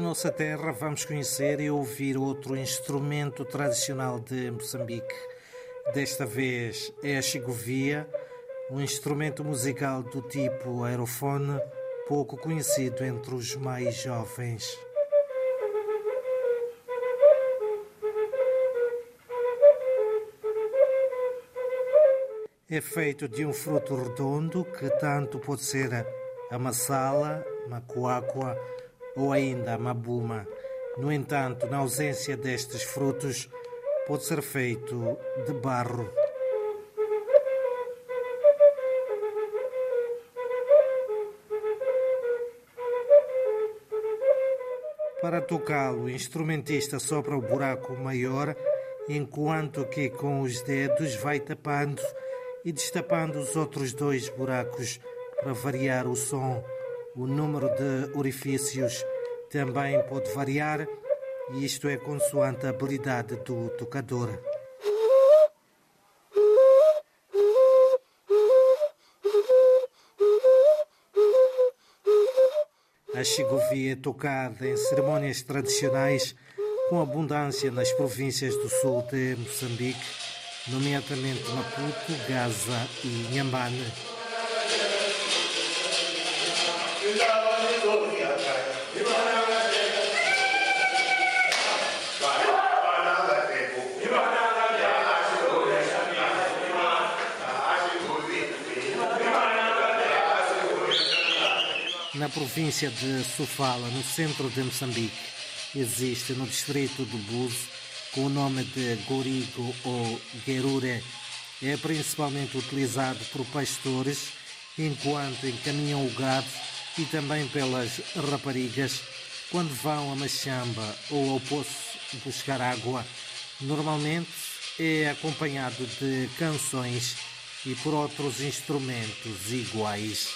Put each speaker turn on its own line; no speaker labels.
nossa terra, vamos conhecer e ouvir outro instrumento tradicional de Moçambique. Desta vez é a chigovia, um instrumento musical do tipo aerofone, pouco conhecido entre os mais jovens. É feito de um fruto redondo que tanto pode ser a massala, macuacua ou ainda a mabuma. No entanto, na ausência destes frutos, pode ser feito de barro. Para tocá-lo, o instrumentista sopra o buraco maior, enquanto que com os dedos vai tapando e destapando os outros dois buracos para variar o som. O número de orifícios também pode variar, e isto é consoante a habilidade do tocador. A chigovia é tocada em cerimônias tradicionais com abundância nas províncias do sul de Moçambique, nomeadamente Maputo, Gaza e Nhambane. Na província de Sofala, no centro de Moçambique, existe no distrito do Buzo, com o nome de Gorigo ou Guerure. É principalmente utilizado por pastores enquanto encaminham o gado e também pelas raparigas quando vão a Machamba ou ao poço buscar água. Normalmente é acompanhado de canções e por outros instrumentos iguais.